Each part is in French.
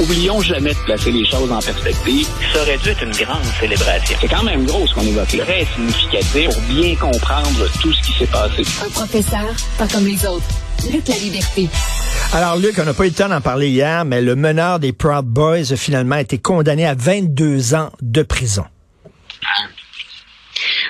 Oublions jamais de placer les choses en perspective. Ça aurait dû être une grande célébration. C'est quand même gros ce qu'on évoque là. Très significatif pour bien comprendre tout ce qui s'est passé. Un professeur, pas comme les autres. Luc la liberté. Alors, Luc, on n'a pas eu le temps d'en parler hier, mais le meneur des Proud Boys a finalement été condamné à 22 ans de prison.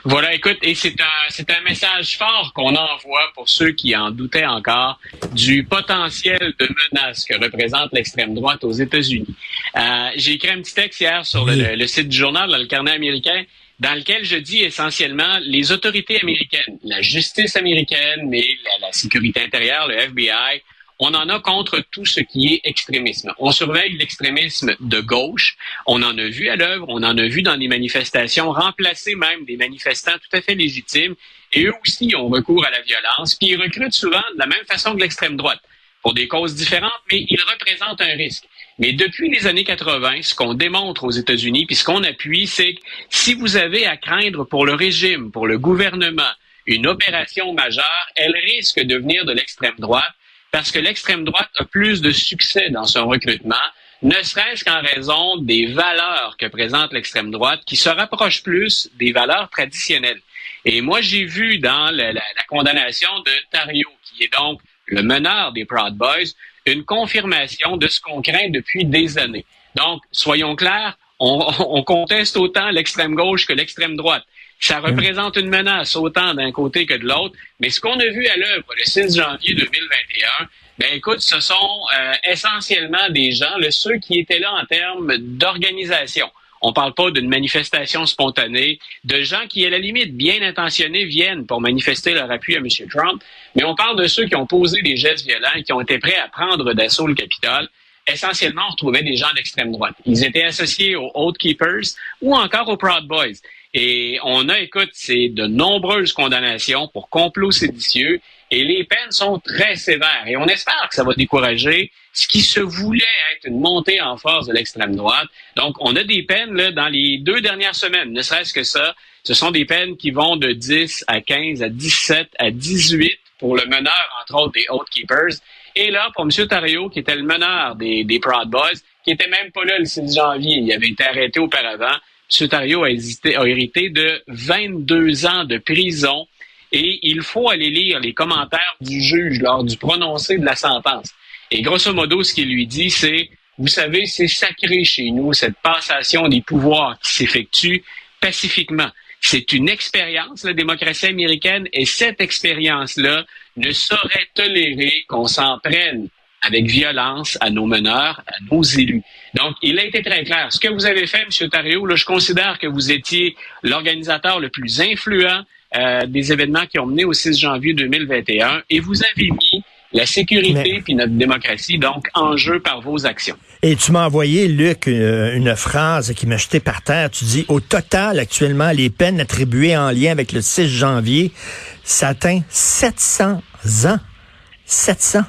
Voilà, écoute, et c'est un, c'est un message fort qu'on envoie pour ceux qui en doutaient encore du potentiel de menace que représente l'extrême droite aux États-Unis. Euh, j'ai écrit un petit texte hier sur le, le, site du journal, dans le carnet américain, dans lequel je dis essentiellement les autorités américaines, la justice américaine, mais la, la sécurité intérieure, le FBI, on en a contre tout ce qui est extrémisme. On surveille l'extrémisme de gauche. On en a vu à l'œuvre, on en a vu dans des manifestations, remplacer même des manifestants tout à fait légitimes. Et eux aussi ont recours à la violence. Puis ils recrutent souvent de la même façon que l'extrême droite, pour des causes différentes, mais ils représentent un risque. Mais depuis les années 80, ce qu'on démontre aux États-Unis, puis ce qu'on appuie, c'est que si vous avez à craindre pour le régime, pour le gouvernement, une opération majeure, elle risque de venir de l'extrême droite parce que l'extrême droite a plus de succès dans son recrutement, ne serait-ce qu'en raison des valeurs que présente l'extrême droite, qui se rapprochent plus des valeurs traditionnelles. Et moi, j'ai vu dans la, condamnation de Tario, qui est donc le meneur des Proud Boys, une confirmation de ce qu'on craint depuis des années. Donc, soyons clairs, on, on conteste autant l'extrême gauche que l'extrême droite. Ça représente une menace autant d'un côté que de l'autre. Mais ce qu'on a vu à l'œuvre le 6 janvier 2021, ben écoute, ce sont euh, essentiellement des gens, le, ceux qui étaient là en termes d'organisation. On parle pas d'une manifestation spontanée, de gens qui, à la limite, bien intentionnés, viennent pour manifester leur appui à M. Trump, mais on parle de ceux qui ont posé des gestes violents et qui ont été prêts à prendre d'assaut le Capitole. Essentiellement, on retrouvait des gens d'extrême droite. Ils étaient associés aux Oath Keepers ou encore aux Proud Boys. Et on a, écoute, c'est de nombreuses condamnations pour complot séditieux et les peines sont très sévères. Et on espère que ça va décourager ce qui se voulait être une montée en force de l'extrême droite. Donc, on a des peines là, dans les deux dernières semaines, ne serait-ce que ça. Ce sont des peines qui vont de 10 à 15 à 17 à 18 pour le meneur, entre autres, des Oath Keepers. Et là, pour M. Tario, qui était le meneur des, Proud Boys, qui était même pas là le 6 janvier, il avait été arrêté auparavant, M. Tario a, hésité, a hérité de 22 ans de prison et il faut aller lire les commentaires du juge lors du prononcé de la sentence. Et grosso modo, ce qu'il lui dit, c'est, vous savez, c'est sacré chez nous, cette passation des pouvoirs qui s'effectue pacifiquement. C'est une expérience, la démocratie américaine, et cette expérience-là ne saurait tolérer qu'on s'en prenne avec violence à nos meneurs, à nos élus. Donc, il a été très clair. Ce que vous avez fait, M. Tario, là, je considère que vous étiez l'organisateur le plus influent euh, des événements qui ont mené au 6 janvier 2021 et vous avez la sécurité puis notre démocratie, donc, en jeu par vos actions. Et tu m'as envoyé, Luc, une, euh, une phrase qui m'a jeté par terre. Tu dis, au total, actuellement, les peines attribuées en lien avec le 6 janvier, ça atteint 700 ans. 700.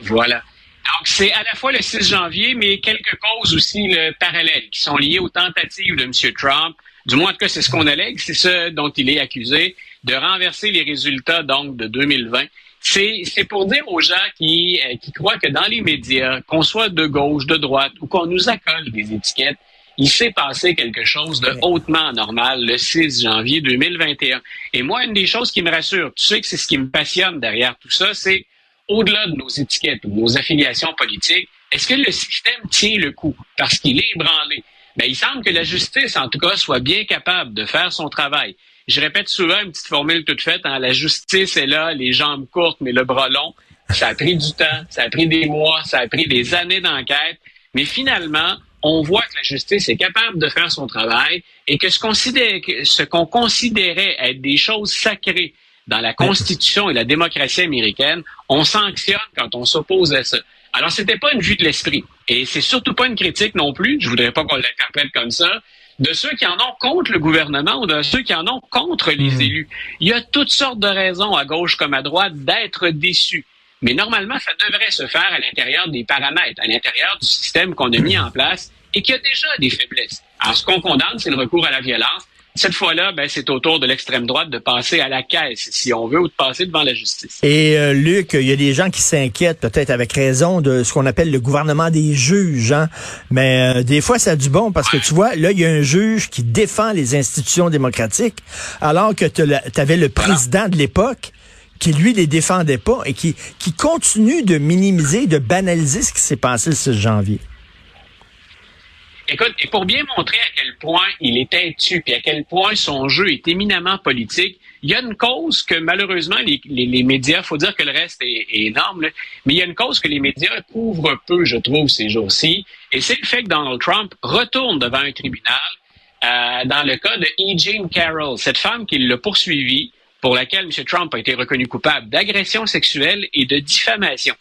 Voilà. Donc, c'est à la fois le 6 janvier, mais quelques causes aussi le, parallèles qui sont liées aux tentatives de M. Trump. Du moins, en tout cas, c'est ce qu'on allègue, c'est ce dont il est accusé, de renverser les résultats donc de 2020. C'est pour dire aux gens qui, euh, qui croient que dans les médias, qu'on soit de gauche, de droite, ou qu'on nous accole des étiquettes, il s'est passé quelque chose de hautement anormal le 6 janvier 2021. Et moi, une des choses qui me rassure, tu sais que c'est ce qui me passionne derrière tout ça, c'est au-delà de nos étiquettes ou de nos affiliations politiques, est-ce que le système tient le coup? Parce qu'il est ébranlé? Ben, il semble que la justice, en tout cas, soit bien capable de faire son travail. Je répète souvent une petite formule toute faite, hein, la justice est là, les jambes courtes, mais le bras long. Ça a pris du temps, ça a pris des mois, ça a pris des années d'enquête, mais finalement, on voit que la justice est capable de faire son travail et que ce qu'on considérait être des choses sacrées dans la Constitution et la démocratie américaine, on sanctionne quand on s'oppose à ça. Alors, c'était pas une vue de l'esprit. Et c'est surtout pas une critique non plus, je voudrais pas qu'on l'interprète comme ça, de ceux qui en ont contre le gouvernement ou de ceux qui en ont contre les mmh. élus. Il y a toutes sortes de raisons, à gauche comme à droite, d'être déçus. Mais normalement, ça devrait se faire à l'intérieur des paramètres, à l'intérieur du système qu'on a mis en place et qui a déjà des faiblesses. Alors, ce qu'on condamne, c'est le recours à la violence Cette fois-là, ben, c'est au tour de l'extrême droite de passer à la caisse, si on veut, ou de passer devant la justice. Et euh, Luc, il y a des gens qui s'inquiètent, peut-être avec raison, de ce qu'on appelle le gouvernement des juges. Hein? Mais euh, des fois, ça a du bon parce que tu vois, là, il y a un juge qui défend les institutions démocratiques, alors que tu avais le président de l'époque qui, lui, les défendait pas et qui, qui continue de minimiser, de banaliser ce qui s'est passé le 6 janvier. Écoute, et pour bien montrer à quel point il est têtu, puis à quel point son jeu est éminemment politique, il y a une cause que malheureusement les, les, les médias, faut dire que le reste est, énorme, mais il y a une cause que les médias couvrent peu, je trouve, ces jours-ci, et c'est le fait que Donald Trump retourne devant un tribunal euh, dans le cas de E. Jean Carroll, cette femme qui l'a poursuivi, pour laquelle M. Trump a été reconnu coupable d'agression sexuelle et de diffamation.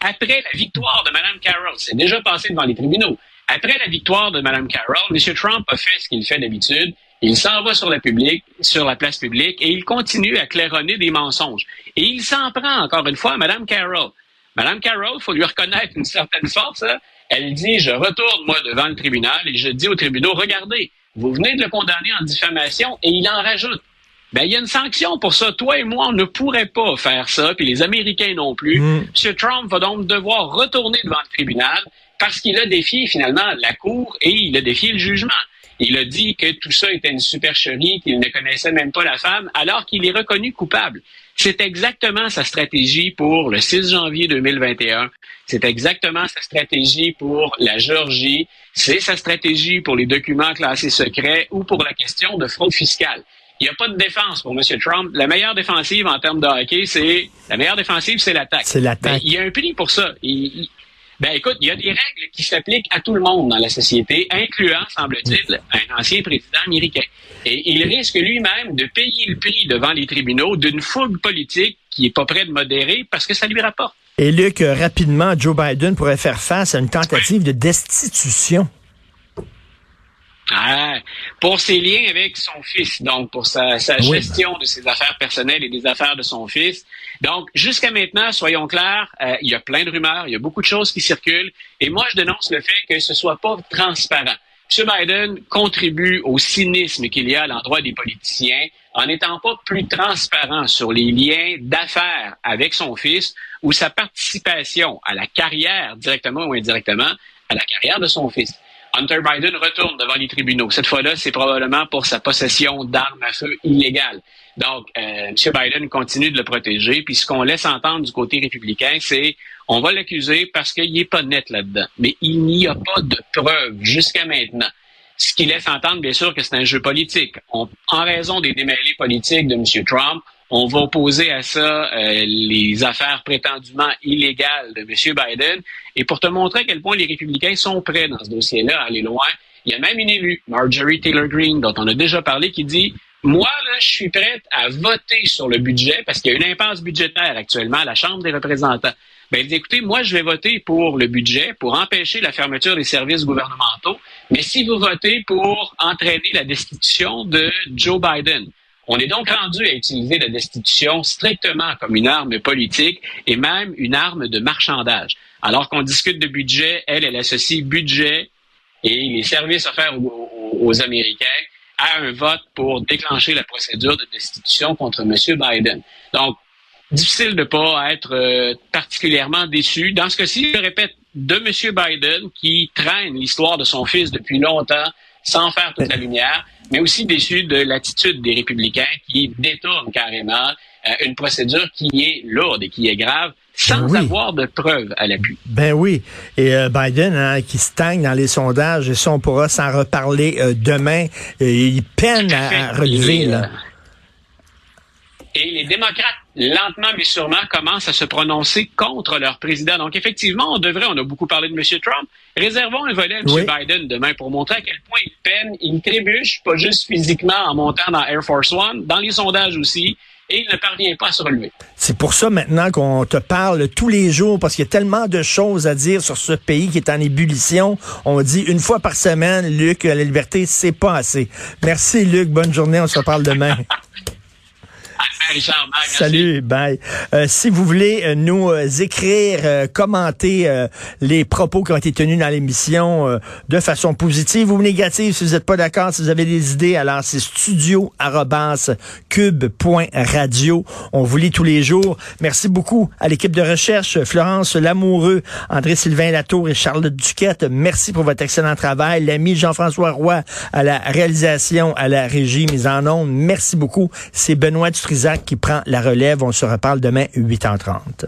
Après la victoire de Mme Carroll, c'est déjà passé devant les tribunaux. Après la victoire de Mme Carroll, M. Trump a fait ce qu'il fait d'habitude. Il s'en va sur la, publique, sur la place publique et il continue à claironner des mensonges. Et il s'en prend encore une fois à Mme Carroll. Mme Carroll, faut lui reconnaître une certaine force. Hein. Elle dit, je retourne moi devant le tribunal et je dis au tribunal, regardez, vous venez de le condamner en diffamation et il en rajoute. Ben, il y a une sanction pour ça. Toi et moi, on ne pourrait pas faire ça, puis les Américains non plus. Mm. M. Trump va donc devoir retourner devant le tribunal parce qu'il a défié finalement la Cour et il a défié le jugement. Il a dit que tout ça était une supercherie, qu'il ne connaissait même pas la femme, alors qu'il est reconnu coupable. C'est exactement sa stratégie pour le 6 janvier 2021. C'est exactement sa stratégie pour la Géorgie. C'est sa stratégie pour les documents classés secrets ou pour la question de fraude fiscale. Il n'y a pas de défense pour M. Trump. La meilleure défensive en termes de hockey, c'est la meilleure défensive, c'est l'attaque. C'est l'attaque. Il y a un prix pour ça. Ben écoute, il y a des règles qui s'appliquent à tout le monde dans la société, incluant, semble-t-il, un ancien président américain. Et il risque lui-même de payer le prix devant les tribunaux d'une fougue politique qui est pas prêt de modérer parce que ça lui rapporte. Et Luc, rapidement, Joe Biden pourrait faire face à une tentative de destitution. Ah, pour ses liens avec son fils, donc pour sa, gestion de ses affaires personnelles et des affaires de son fils. Donc, jusqu'à maintenant, soyons clairs, euh, il y a plein de rumeurs, il y a beaucoup de choses qui circulent, et moi, je dénonce le fait que ce soit pas transparent. M. Biden contribue au cynisme qu'il y a à l'endroit des politiciens en n'étant pas plus transparent sur les liens d'affaires avec son fils ou sa participation à la carrière, directement ou indirectement, à la carrière de son fils. Hunter Biden retourne devant les tribunaux. Cette fois-là, c'est probablement pour sa possession d'armes à feu illégales. Donc, euh, M. Biden continue de le protéger. Puis ce qu'on laisse entendre du côté républicain, c'est on va l'accuser parce qu'il n'est pas net là-dedans. Mais il n'y a pas de preuves jusqu'à maintenant. Ce qui laisse entendre, bien sûr, que c'est un jeu politique. en raison des démêlés politiques de M. Trump, on va opposer à ça euh, les affaires prétendument illégales de M. Biden. Et pour te montrer à quel point les républicains sont prêts dans ce dossier-là à aller loin, il y a même une élue, Marjorie Taylor Greene, dont on a déjà parlé, qui dit moi, là, je suis prête à voter sur le budget parce qu'il y a une impasse budgétaire actuellement à la Chambre des représentants. Ben, elle écoutez, moi, je vais voter pour le budget, pour empêcher la fermeture des services gouvernementaux, mais si vous votez pour entraîner la destitution de Joe Biden, on est donc rendu à utiliser la destitution strictement comme une arme politique et même une arme de marchandage. Alors qu'on discute de budget, elle, elle associe budget et les services offerts aux, Américains à un vote pour déclencher la procédure de destitution contre M. Biden. Donc, difficile de ne pas être euh, particulièrement déçu. Dans ce cas-ci, je répète, de M. Biden qui traîne l'histoire de son fils depuis longtemps sans faire toute la lumière mais aussi déçu de l'attitude des républicains qui détournent carrément euh, une procédure qui est lourde et qui est grave sans avoir de preuves à l'appui. Ben oui. Et euh, Biden, hein, qui stagne dans les sondages, et ça, on pourra s'en reparler euh, demain. il peine à, relever. Là. Et les démocrates, lentement mais sûrement, commencent à se prononcer contre leur président. Donc, effectivement, on devrait, on a beaucoup parlé de M. Trump, réservons un volet à M. Biden demain pour montrer à quel point il peine, il trébuche, pas juste physiquement en montant dans Air Force One, dans les sondages aussi, et il ne parvient pas à se relever. C'est pour ça maintenant qu'on te parle tous les jours, parce qu'il y a tellement de choses à dire sur ce pays qui est en ébullition. On dit une fois par semaine, Luc, la liberté, c'est pas assez. Merci, Luc. Bonne journée. On se reparle demain. Salut, bye. Euh, si vous voulez euh, nous euh, écrire, euh, commenter euh, les propos qui ont été tenus dans l'émission euh, de façon positive ou négative, si vous n'êtes pas d'accord, si vous avez des idées, alors c'est studio@cube.radio. On vous lit tous les jours. Merci beaucoup à l'équipe de recherche, Florence Lamoureux, André-Sylvain Latour et Charlotte Duquette. Merci pour votre excellent travail. L'ami Jean-François Roy à la réalisation, à la régie, mise en onde. Merci beaucoup. C'est Benoît Dutrisac qui prend la relève. On se reparle demain 8h30.